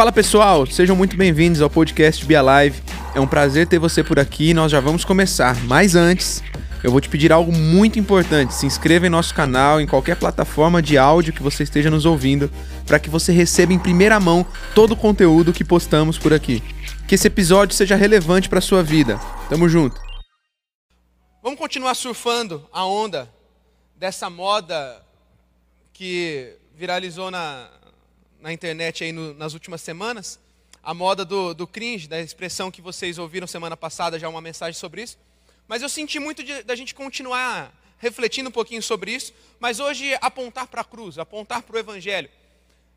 Fala pessoal, sejam muito bem-vindos ao podcast Be Alive. É um prazer ter você por aqui e nós já vamos começar. Mas antes, eu vou te pedir algo muito importante. Se inscreva em nosso canal, em qualquer plataforma de áudio que você esteja nos ouvindo, para que você receba em primeira mão todo o conteúdo que postamos por aqui. Que esse episódio seja relevante para sua vida. Tamo junto. Vamos continuar surfando a onda dessa moda que viralizou na, na internet aí no, nas últimas semanas, a moda do, do cringe, da expressão que vocês ouviram semana passada, já uma mensagem sobre isso. Mas eu senti muito de, da gente continuar refletindo um pouquinho sobre isso, mas hoje apontar para a cruz, apontar para o Evangelho.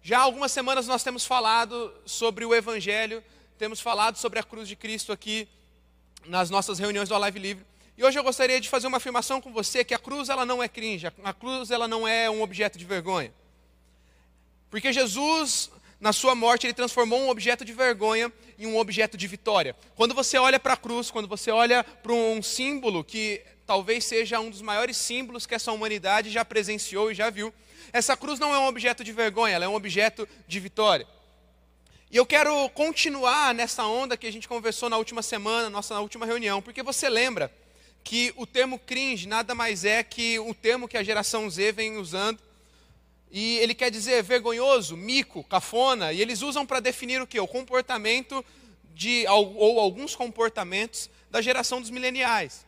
Já há algumas semanas nós temos falado sobre o Evangelho, temos falado sobre a cruz de Cristo aqui nas nossas reuniões do Live Livre. E hoje eu gostaria de fazer uma afirmação com você que a cruz ela não é cringe, a cruz ela não é um objeto de vergonha. Porque Jesus, na sua morte, ele transformou um objeto de vergonha em um objeto de vitória. Quando você olha para a cruz, quando você olha para um símbolo que talvez seja um dos maiores símbolos que essa humanidade já presenciou e já viu, essa cruz não é um objeto de vergonha, ela é um objeto de vitória. E eu quero continuar nessa onda que a gente conversou na última semana, nossa última reunião, porque você lembra que o termo cringe nada mais é que o termo que a geração Z vem usando e ele quer dizer vergonhoso, mico, cafona, e eles usam para definir o que? O comportamento de, ou alguns comportamentos da geração dos mileniais.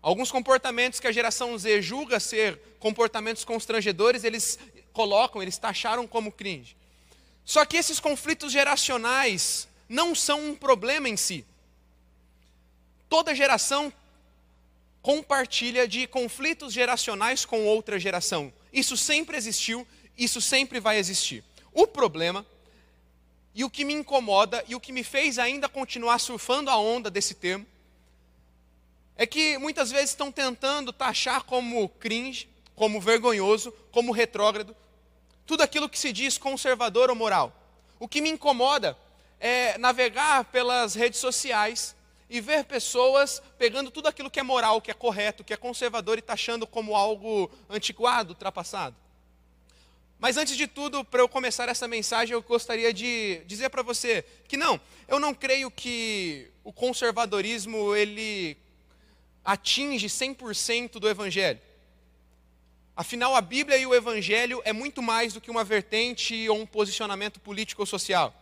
Alguns comportamentos que a geração Z julga ser comportamentos constrangedores, eles colocam, eles taxaram como cringe. Só que esses conflitos geracionais não são um problema em si. Toda geração compartilha de conflitos geracionais com outra geração. Isso sempre existiu, isso sempre vai existir. O problema, e o que me incomoda, e o que me fez ainda continuar surfando a onda desse termo, é que muitas vezes estão tentando taxar como cringe, como vergonhoso, como retrógrado, tudo aquilo que se diz conservador ou moral. O que me incomoda é navegar pelas redes sociais e ver pessoas pegando tudo aquilo que é moral, que é correto, que é conservador e taxando como algo antiquado, ultrapassado. Mas antes de tudo, para eu começar essa mensagem, eu gostaria de dizer para você que não, eu não creio que o conservadorismo ele atinge 100% do evangelho. Afinal, a Bíblia e o evangelho é muito mais do que uma vertente ou um posicionamento político ou social.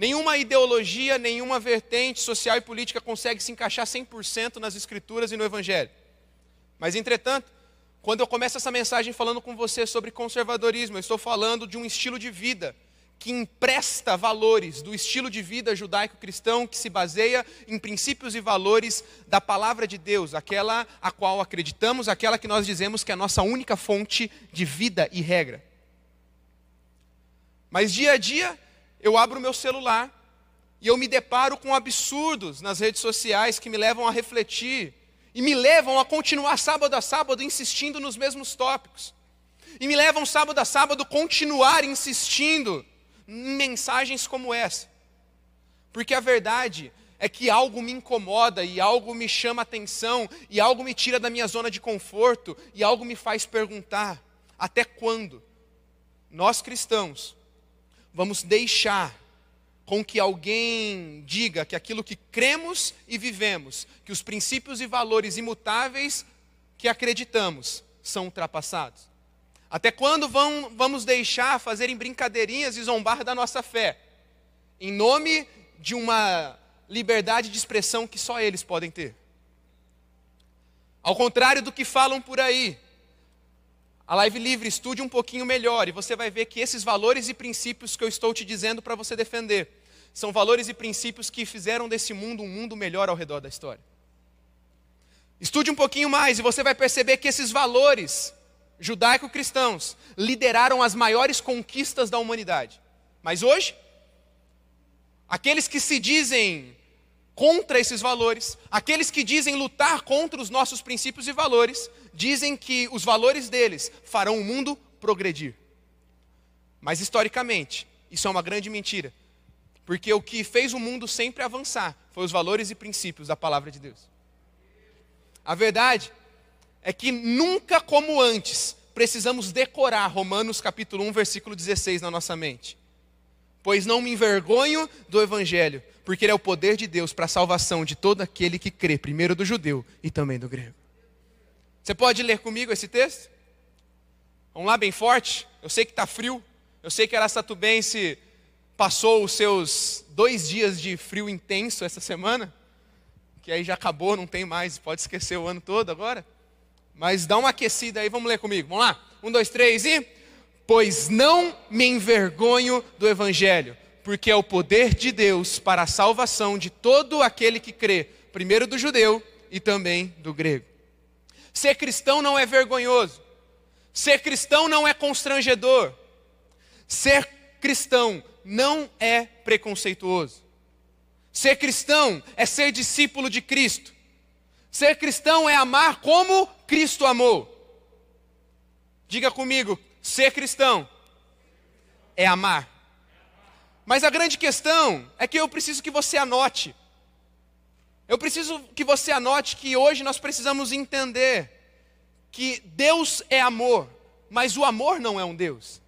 Nenhuma ideologia, nenhuma vertente social e política consegue se encaixar 100% nas Escrituras e no Evangelho. Mas, entretanto, quando eu começo essa mensagem falando com você sobre conservadorismo, eu estou falando de um estilo de vida que empresta valores do estilo de vida judaico-cristão que se baseia em princípios e valores da palavra de Deus, aquela a qual acreditamos, aquela que nós dizemos que é a nossa única fonte de vida e regra. Mas dia a dia, eu abro o meu celular e eu me deparo com absurdos nas redes sociais que me levam a refletir e me levam a continuar sábado a sábado insistindo nos mesmos tópicos. E me levam sábado a sábado continuar insistindo em mensagens como essa. Porque a verdade é que algo me incomoda e algo me chama atenção e algo me tira da minha zona de conforto e algo me faz perguntar: até quando nós cristãos vamos deixar com que alguém diga que aquilo que cremos e vivemos, que os princípios e valores imutáveis que acreditamos são ultrapassados? Até quando vão, vamos deixar fazerem brincadeirinhas e zombar da nossa fé, em nome de uma liberdade de expressão que só eles podem ter? Ao contrário do que falam por aí, a Live Livre, estude um pouquinho melhor e você vai ver que esses valores e princípios que eu estou te dizendo para você defender são valores e princípios que fizeram desse mundo um mundo melhor ao redor da história. Estude um pouquinho mais e você vai perceber que esses valores judaico-cristãos lideraram as maiores conquistas da humanidade. Mas hoje, aqueles que se dizem contra esses valores, aqueles que dizem lutar contra os nossos princípios e valores, dizem que os valores deles farão o mundo progredir. Mas historicamente, isso é uma grande mentira, porque o que fez o mundo sempre avançar foi os valores e princípios da palavra de Deus. A verdade é que nunca como antes precisamos decorar Romanos capítulo 1, versículo 16 na nossa mente. pois não me envergonho do evangelho, porque ele é o poder de Deus para a salvação de todo aquele que crê, primeiro do judeu e também do grego. Você pode ler comigo esse texto? Vamos lá, bem forte. Eu sei que está frio. Eu sei que Aracatubense passou os seus dois dias de frio intenso essa semana, que aí já acabou, não tem mais, pode esquecer o ano todo agora. Mas dá uma aquecida aí, vamos ler comigo. Vamos lá? Um, dois, três e. Pois não me envergonho do Evangelho, porque é o poder de Deus para a salvação de todo aquele que crê, primeiro do judeu e também do grego. Ser cristão não é vergonhoso. Ser cristão não é constrangedor. Ser cristão não é preconceituoso. Ser cristão é ser discípulo de Cristo. Ser cristão é amar como Cristo amou. Diga comigo, ser cristão é amar. Mas a grande questão é que eu preciso que você anote. Eu preciso que você anote que hoje nós precisamos entender que Deus é amor, mas o amor não é um Deus.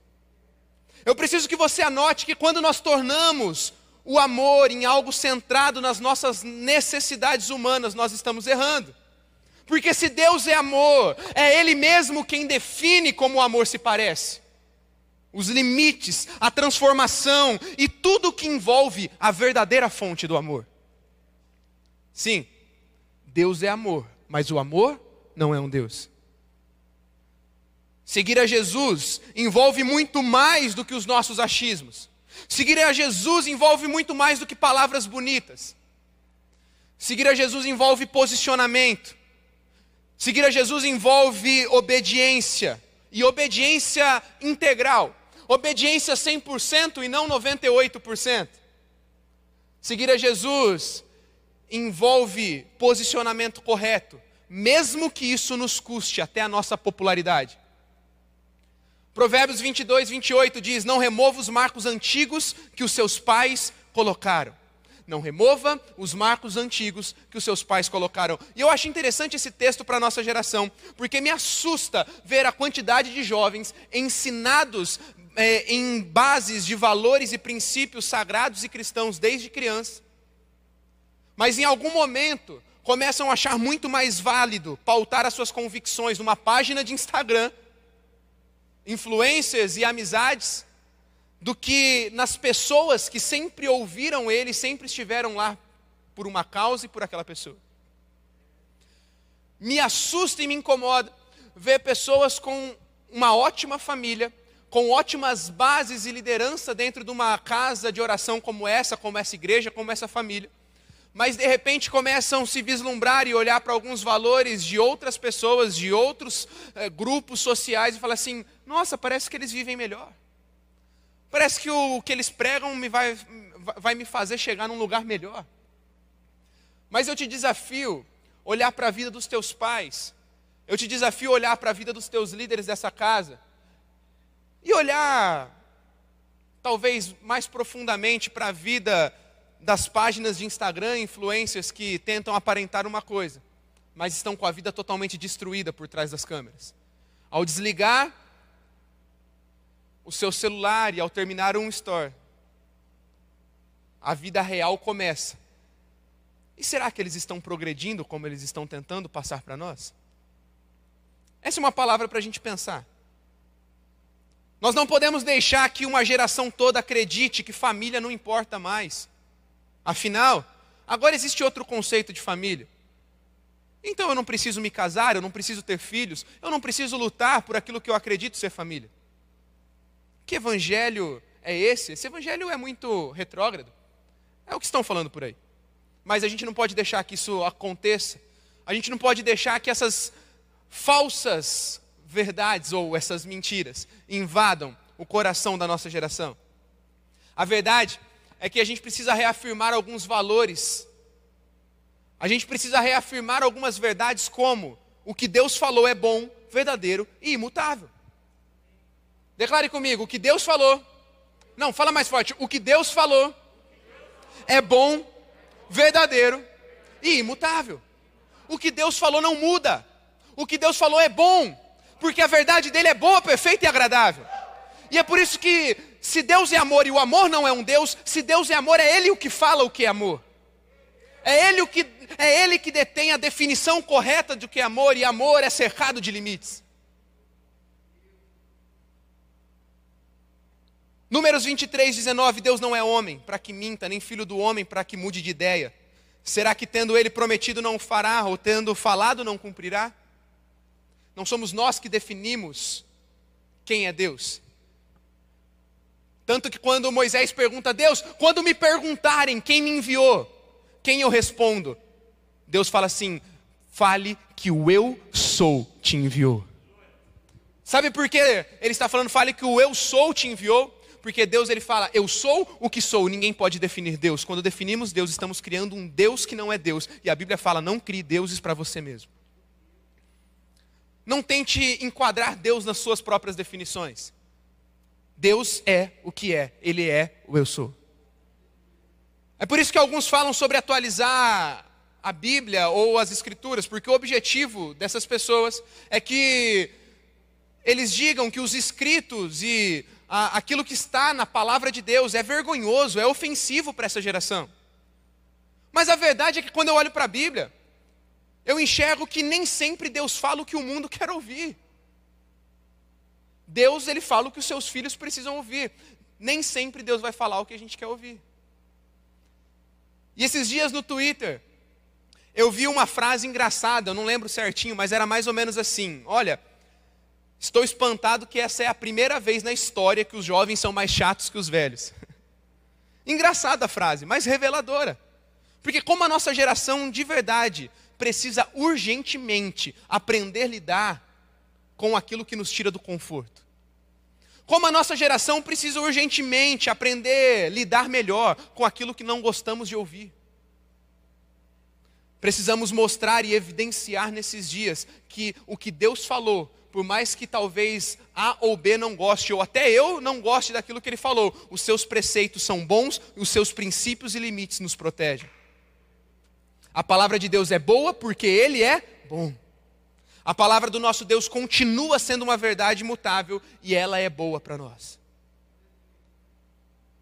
Eu preciso que você anote que quando nós tornamos o amor em algo centrado nas nossas necessidades humanas, nós estamos errando. Porque se Deus é amor, é Ele mesmo quem define como o amor se parece. Os limites, a transformação e tudo que envolve a verdadeira fonte do amor. Sim, Deus é amor, mas o amor não é um Deus. Seguir a Jesus envolve muito mais do que os nossos achismos. Seguir a Jesus envolve muito mais do que palavras bonitas. Seguir a Jesus envolve posicionamento. Seguir a Jesus envolve obediência. E obediência integral. Obediência 100% e não 98%. Seguir a Jesus envolve posicionamento correto, mesmo que isso nos custe até a nossa popularidade. Provérbios 22, 28 diz: Não remova os marcos antigos que os seus pais colocaram. Não remova os marcos antigos que os seus pais colocaram. E eu acho interessante esse texto para a nossa geração, porque me assusta ver a quantidade de jovens ensinados é, em bases de valores e princípios sagrados e cristãos desde criança, mas em algum momento começam a achar muito mais válido pautar as suas convicções numa página de Instagram influências e amizades do que nas pessoas que sempre ouviram ele, sempre estiveram lá por uma causa e por aquela pessoa. Me assusta e me incomoda ver pessoas com uma ótima família, com ótimas bases e liderança dentro de uma casa de oração como essa, como essa igreja, como essa família mas de repente começam a se vislumbrar e olhar para alguns valores de outras pessoas, de outros eh, grupos sociais e falar assim: nossa, parece que eles vivem melhor. Parece que o, o que eles pregam me vai, vai me fazer chegar num lugar melhor. Mas eu te desafio olhar para a vida dos teus pais, eu te desafio olhar para a vida dos teus líderes dessa casa e olhar, talvez mais profundamente, para a vida das páginas de Instagram, influências que tentam aparentar uma coisa, mas estão com a vida totalmente destruída por trás das câmeras. Ao desligar o seu celular e ao terminar um store, a vida real começa. E será que eles estão progredindo como eles estão tentando passar para nós? Essa é uma palavra para a gente pensar. Nós não podemos deixar que uma geração toda acredite que família não importa mais. Afinal, agora existe outro conceito de família. Então eu não preciso me casar, eu não preciso ter filhos, eu não preciso lutar por aquilo que eu acredito ser família. Que evangelho é esse? Esse evangelho é muito retrógrado. É o que estão falando por aí. Mas a gente não pode deixar que isso aconteça. A gente não pode deixar que essas falsas verdades ou essas mentiras invadam o coração da nossa geração. A verdade é que a gente precisa reafirmar alguns valores. A gente precisa reafirmar algumas verdades, como o que Deus falou é bom, verdadeiro e imutável. Declare comigo: o que Deus falou. Não, fala mais forte. O que Deus falou é bom, verdadeiro e imutável. O que Deus falou não muda. O que Deus falou é bom, porque a verdade dele é boa, perfeita e agradável. E é por isso que se Deus é amor e o amor não é um Deus, se Deus é amor, é Ele o que fala o que é amor. É Ele, o que, é ele que detém a definição correta do que é amor, e amor é cercado de limites. Números 23, 19: Deus não é homem para que minta, nem filho do homem para que mude de ideia. Será que tendo ele prometido não fará, ou tendo falado não cumprirá? Não somos nós que definimos quem é Deus. Tanto que quando Moisés pergunta a Deus, quando me perguntarem quem me enviou, quem eu respondo? Deus fala assim: fale que o eu sou te enviou. Sabe por que ele está falando, fale que o eu sou te enviou? Porque Deus ele fala, eu sou o que sou, ninguém pode definir Deus. Quando definimos Deus, estamos criando um Deus que não é Deus. E a Bíblia fala, não crie deuses para você mesmo. Não tente enquadrar Deus nas suas próprias definições. Deus é o que é, Ele é o eu sou. É por isso que alguns falam sobre atualizar a Bíblia ou as Escrituras, porque o objetivo dessas pessoas é que eles digam que os escritos e a, aquilo que está na palavra de Deus é vergonhoso, é ofensivo para essa geração. Mas a verdade é que quando eu olho para a Bíblia, eu enxergo que nem sempre Deus fala o que o mundo quer ouvir. Deus, ele fala o que os seus filhos precisam ouvir. Nem sempre Deus vai falar o que a gente quer ouvir. E esses dias no Twitter, eu vi uma frase engraçada, eu não lembro certinho, mas era mais ou menos assim: Olha, Estou espantado que essa é a primeira vez na história que os jovens são mais chatos que os velhos. Engraçada a frase, mas reveladora. Porque, como a nossa geração de verdade precisa urgentemente aprender a lidar com aquilo que nos tira do conforto. Como a nossa geração precisa urgentemente aprender a lidar melhor com aquilo que não gostamos de ouvir. Precisamos mostrar e evidenciar nesses dias que o que Deus falou por mais que talvez A ou B não goste, ou até eu não goste daquilo que ele falou, os seus preceitos são bons, os seus princípios e limites nos protegem. A palavra de Deus é boa porque ele é bom. A palavra do nosso Deus continua sendo uma verdade imutável e ela é boa para nós.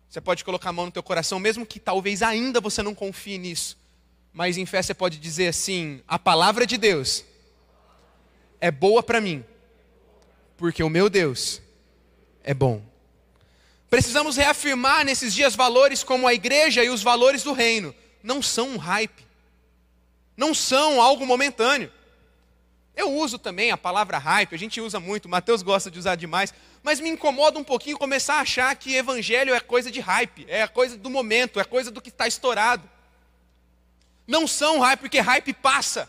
Você pode colocar a mão no teu coração, mesmo que talvez ainda você não confie nisso. Mas em fé você pode dizer assim: a palavra de Deus é boa para mim porque o meu Deus é bom. Precisamos reafirmar nesses dias valores como a igreja e os valores do reino. Não são um hype, não são algo momentâneo. Eu uso também a palavra hype, a gente usa muito, Mateus gosta de usar demais, mas me incomoda um pouquinho começar a achar que evangelho é coisa de hype, é coisa do momento, é coisa do que está estourado. Não são hype, porque hype passa.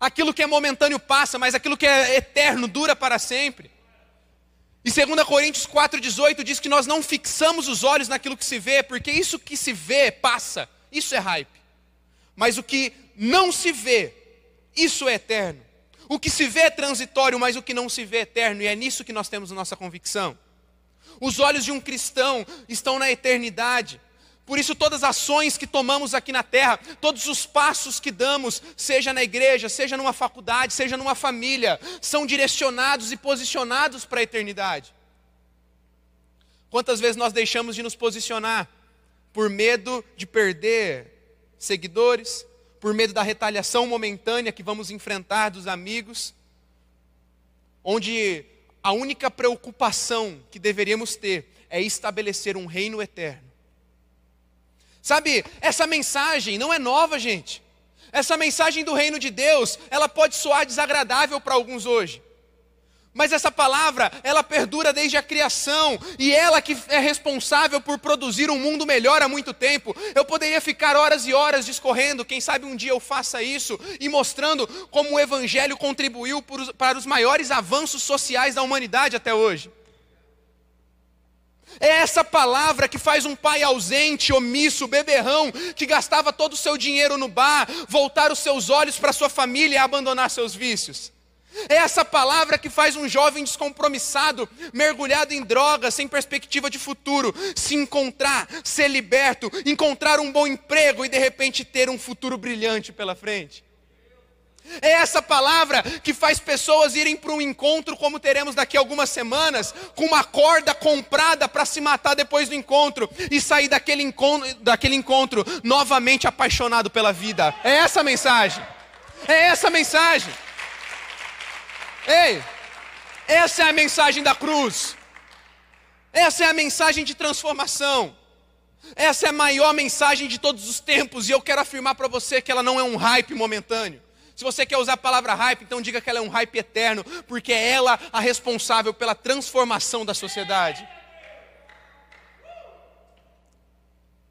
Aquilo que é momentâneo passa, mas aquilo que é eterno dura para sempre. E 2 Coríntios 4,18 diz que nós não fixamos os olhos naquilo que se vê, porque isso que se vê passa, isso é hype. Mas o que não se vê, isso é eterno. O que se vê é transitório, mas o que não se vê é eterno, e é nisso que nós temos a nossa convicção. Os olhos de um cristão estão na eternidade. Por isso, todas as ações que tomamos aqui na terra, todos os passos que damos, seja na igreja, seja numa faculdade, seja numa família, são direcionados e posicionados para a eternidade. Quantas vezes nós deixamos de nos posicionar por medo de perder seguidores, por medo da retaliação momentânea que vamos enfrentar dos amigos, onde a única preocupação que deveríamos ter é estabelecer um reino eterno Sabe, essa mensagem não é nova, gente. Essa mensagem do reino de Deus, ela pode soar desagradável para alguns hoje. Mas essa palavra, ela perdura desde a criação, e ela que é responsável por produzir um mundo melhor há muito tempo. Eu poderia ficar horas e horas discorrendo, quem sabe um dia eu faça isso, e mostrando como o Evangelho contribuiu para os maiores avanços sociais da humanidade até hoje. É essa palavra que faz um pai ausente, omisso, beberrão, que gastava todo o seu dinheiro no bar, voltar os seus olhos para sua família e abandonar seus vícios. É essa palavra que faz um jovem descompromissado, mergulhado em drogas, sem perspectiva de futuro, se encontrar, ser liberto, encontrar um bom emprego e de repente ter um futuro brilhante pela frente. É essa palavra que faz pessoas irem para um encontro, como teremos daqui a algumas semanas, com uma corda comprada para se matar depois do encontro e sair daquele encontro, daquele encontro novamente apaixonado pela vida. É essa a mensagem. É essa a mensagem. Ei, essa é a mensagem da cruz. Essa é a mensagem de transformação. Essa é a maior mensagem de todos os tempos e eu quero afirmar para você que ela não é um hype momentâneo. Se você quer usar a palavra hype, então diga que ela é um hype eterno, porque é ela a responsável pela transformação da sociedade.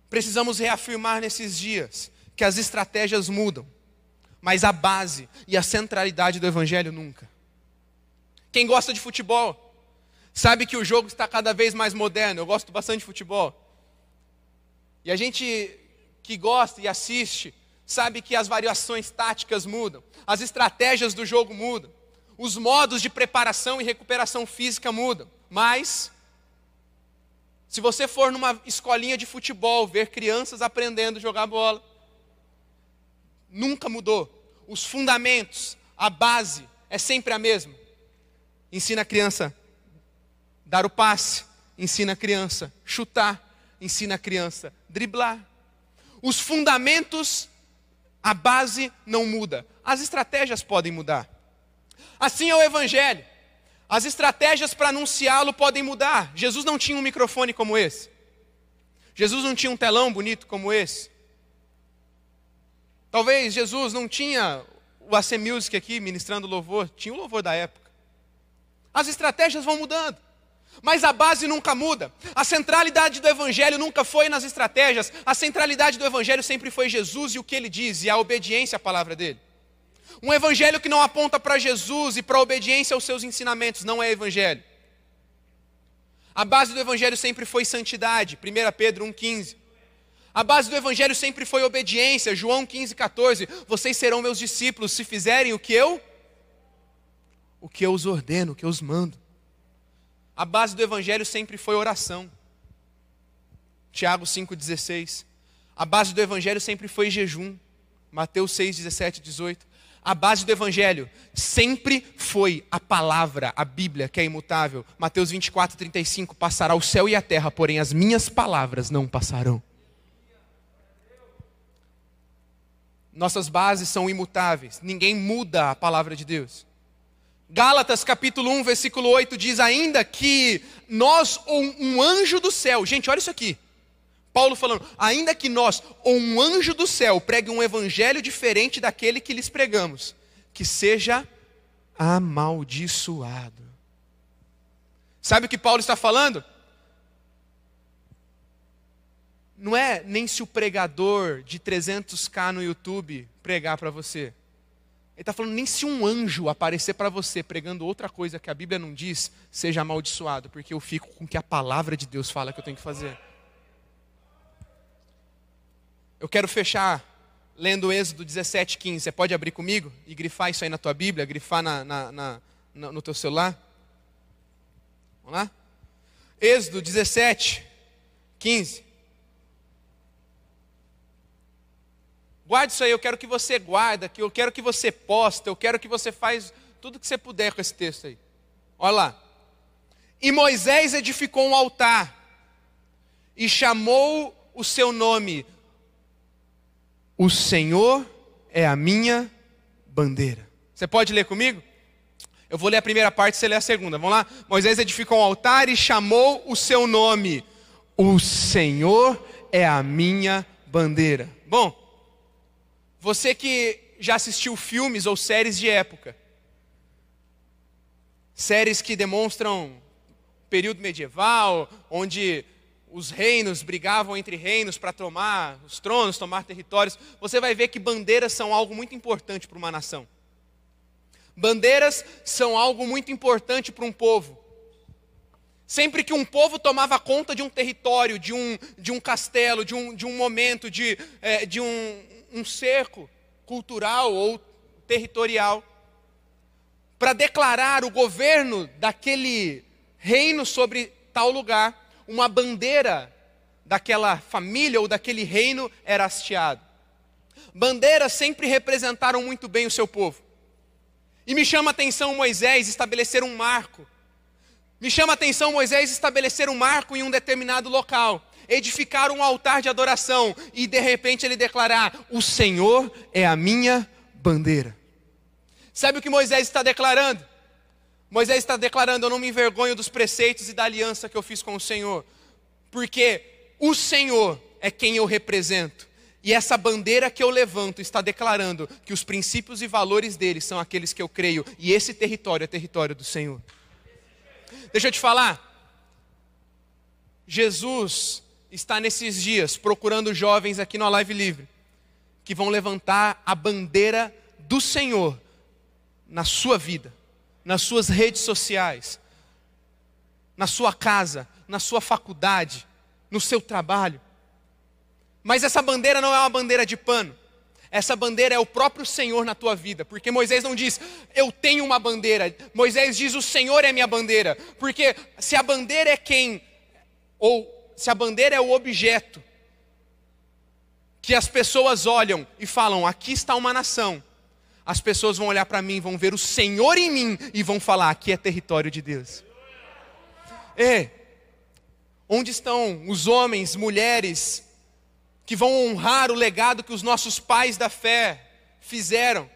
Precisamos reafirmar nesses dias que as estratégias mudam, mas a base e a centralidade do Evangelho nunca. Quem gosta de futebol sabe que o jogo está cada vez mais moderno. Eu gosto bastante de futebol. E a gente que gosta e assiste sabe que as variações táticas mudam, as estratégias do jogo mudam, os modos de preparação e recuperação física mudam. Mas, se você for numa escolinha de futebol ver crianças aprendendo a jogar bola, nunca mudou. Os fundamentos, a base é sempre a mesma. Ensina a criança dar o passe, ensina a criança chutar, ensina a criança driblar. Os fundamentos a base não muda, as estratégias podem mudar. Assim é o Evangelho. As estratégias para anunciá-lo podem mudar. Jesus não tinha um microfone como esse. Jesus não tinha um telão bonito como esse. Talvez Jesus não tinha o AC Music aqui ministrando louvor, tinha o louvor da época. As estratégias vão mudando. Mas a base nunca muda. A centralidade do Evangelho nunca foi nas estratégias. A centralidade do Evangelho sempre foi Jesus e o que ele diz, e a obediência à palavra dele. Um Evangelho que não aponta para Jesus e para a obediência aos seus ensinamentos não é Evangelho. A base do Evangelho sempre foi santidade, 1 Pedro 1,15. A base do Evangelho sempre foi obediência, João 15,14. Vocês serão meus discípulos se fizerem o que eu? O que eu os ordeno, o que eu os mando. A base do evangelho sempre foi oração. Tiago 5,16. A base do evangelho sempre foi jejum. Mateus 6, 17 18. A base do evangelho sempre foi a palavra, a Bíblia, que é imutável. Mateus 24, 35. Passará o céu e a terra, porém as minhas palavras não passarão. Nossas bases são imutáveis. Ninguém muda a palavra de Deus. Gálatas capítulo 1, versículo 8 diz ainda que nós ou um anjo do céu, gente, olha isso aqui. Paulo falando, ainda que nós ou um anjo do céu pregue um evangelho diferente daquele que lhes pregamos, que seja amaldiçoado. Sabe o que Paulo está falando? Não é nem se o pregador de 300k no YouTube pregar para você. Ele está falando, nem se um anjo aparecer para você pregando outra coisa que a Bíblia não diz, seja amaldiçoado, porque eu fico com o que a palavra de Deus fala que eu tenho que fazer. Eu quero fechar lendo Êxodo 17, 15. Você pode abrir comigo e grifar isso aí na tua Bíblia, grifar na, na, na, no teu celular? Vamos lá? Êxodo 17, 15. Guarde isso aí, eu quero que você guarda, que eu quero que você posta, eu quero que você faz tudo que você puder com esse texto aí. Olha lá. E Moisés edificou um altar e chamou o seu nome. O Senhor é a minha bandeira. Você pode ler comigo? Eu vou ler a primeira parte, você lê a segunda. Vamos lá? Moisés edificou um altar e chamou o seu nome. O Senhor é a minha bandeira. Bom, você que já assistiu filmes ou séries de época, séries que demonstram período medieval, onde os reinos brigavam entre reinos para tomar os tronos, tomar territórios, você vai ver que bandeiras são algo muito importante para uma nação. Bandeiras são algo muito importante para um povo. Sempre que um povo tomava conta de um território, de um, de um castelo, de um, de um momento, de, é, de um, um cerco cultural ou territorial para declarar o governo daquele reino sobre tal lugar, uma bandeira daquela família ou daquele reino era hasteado. Bandeiras sempre representaram muito bem o seu povo. E me chama a atenção Moisés estabelecer um marco. Me chama a atenção Moisés estabelecer um marco em um determinado local, edificar um altar de adoração e de repente ele declarar: O Senhor é a minha bandeira. Sabe o que Moisés está declarando? Moisés está declarando: Eu não me envergonho dos preceitos e da aliança que eu fiz com o Senhor, porque o Senhor é quem eu represento. E essa bandeira que eu levanto está declarando que os princípios e valores dele são aqueles que eu creio, e esse território é território do Senhor. Deixa eu te falar. Jesus está nesses dias procurando jovens aqui no Live Livre que vão levantar a bandeira do Senhor na sua vida, nas suas redes sociais, na sua casa, na sua faculdade, no seu trabalho. Mas essa bandeira não é uma bandeira de pano. Essa bandeira é o próprio Senhor na tua vida, porque Moisés não diz, eu tenho uma bandeira. Moisés diz, o Senhor é minha bandeira. Porque se a bandeira é quem, ou se a bandeira é o objeto, que as pessoas olham e falam, aqui está uma nação, as pessoas vão olhar para mim, vão ver o Senhor em mim e vão falar, aqui é território de Deus. É, onde estão os homens, mulheres, que vão honrar o legado que os nossos pais da fé fizeram.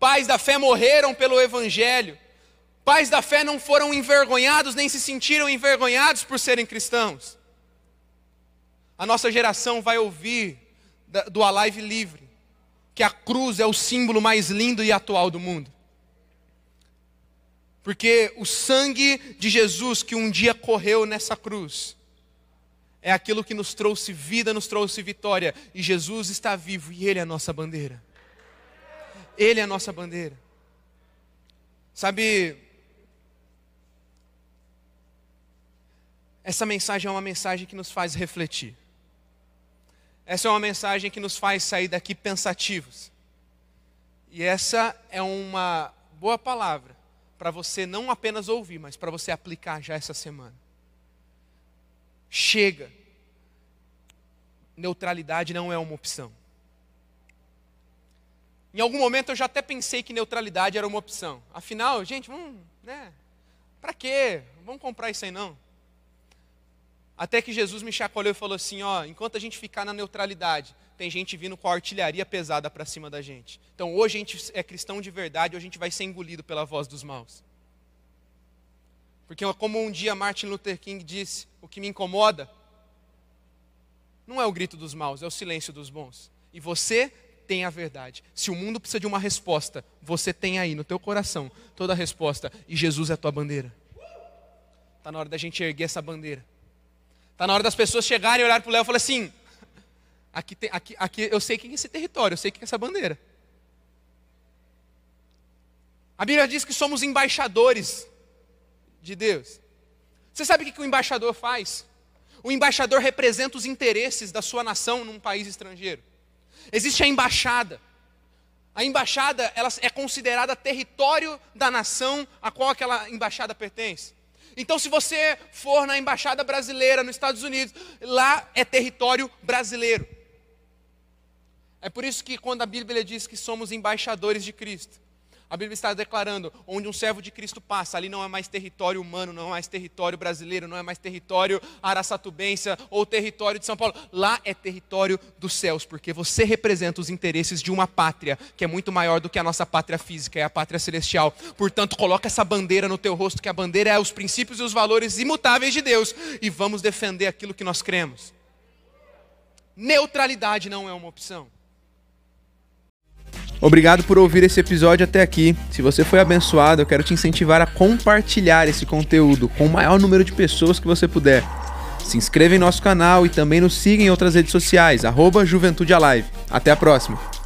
Pais da fé morreram pelo Evangelho. Pais da fé não foram envergonhados, nem se sentiram envergonhados por serem cristãos. A nossa geração vai ouvir do Alive Livre que a cruz é o símbolo mais lindo e atual do mundo. Porque o sangue de Jesus que um dia correu nessa cruz é aquilo que nos trouxe vida, nos trouxe vitória. E Jesus está vivo e Ele é a nossa bandeira. Ele é a nossa bandeira. Sabe, essa mensagem é uma mensagem que nos faz refletir. Essa é uma mensagem que nos faz sair daqui pensativos. E essa é uma boa palavra para você não apenas ouvir, mas para você aplicar já essa semana. Chega. Neutralidade não é uma opção. Em algum momento eu já até pensei que neutralidade era uma opção. Afinal, gente, vamos, né? Para quê? Vamos comprar isso aí não. Até que Jesus me chacoalhou e falou assim: ó, enquanto a gente ficar na neutralidade, tem gente vindo com a artilharia pesada para cima da gente. Então hoje a gente é cristão de verdade, hoje a gente vai ser engolido pela voz dos maus. Porque, como um dia Martin Luther King disse, o que me incomoda não é o grito dos maus, é o silêncio dos bons. E você tem a verdade. Se o mundo precisa de uma resposta, você tem aí no teu coração toda a resposta e Jesus é a tua bandeira. Está na hora da gente erguer essa bandeira. Está na hora das pessoas chegarem e olhar para o Léo e falar assim: aqui, tem, aqui, aqui eu sei que é esse território, eu sei que é essa bandeira. A Bíblia diz que somos embaixadores de Deus. Você sabe o que o embaixador faz? O embaixador representa os interesses da sua nação num país estrangeiro. Existe a embaixada. A embaixada ela é considerada território da nação a qual aquela embaixada pertence. Então, se você for na embaixada brasileira nos Estados Unidos, lá é território brasileiro. É por isso que quando a Bíblia diz que somos embaixadores de Cristo, a Bíblia está declarando: onde um servo de Cristo passa, ali não é mais território humano, não é mais território brasileiro, não é mais território araçatubense ou território de São Paulo. Lá é território dos céus, porque você representa os interesses de uma pátria que é muito maior do que a nossa pátria física, é a pátria celestial. Portanto, coloca essa bandeira no teu rosto, que a bandeira é os princípios e os valores imutáveis de Deus, e vamos defender aquilo que nós cremos. Neutralidade não é uma opção. Obrigado por ouvir esse episódio até aqui. Se você foi abençoado, eu quero te incentivar a compartilhar esse conteúdo com o maior número de pessoas que você puder. Se inscreva em nosso canal e também nos siga em outras redes sociais, arroba Juventude Alive. Até a próxima!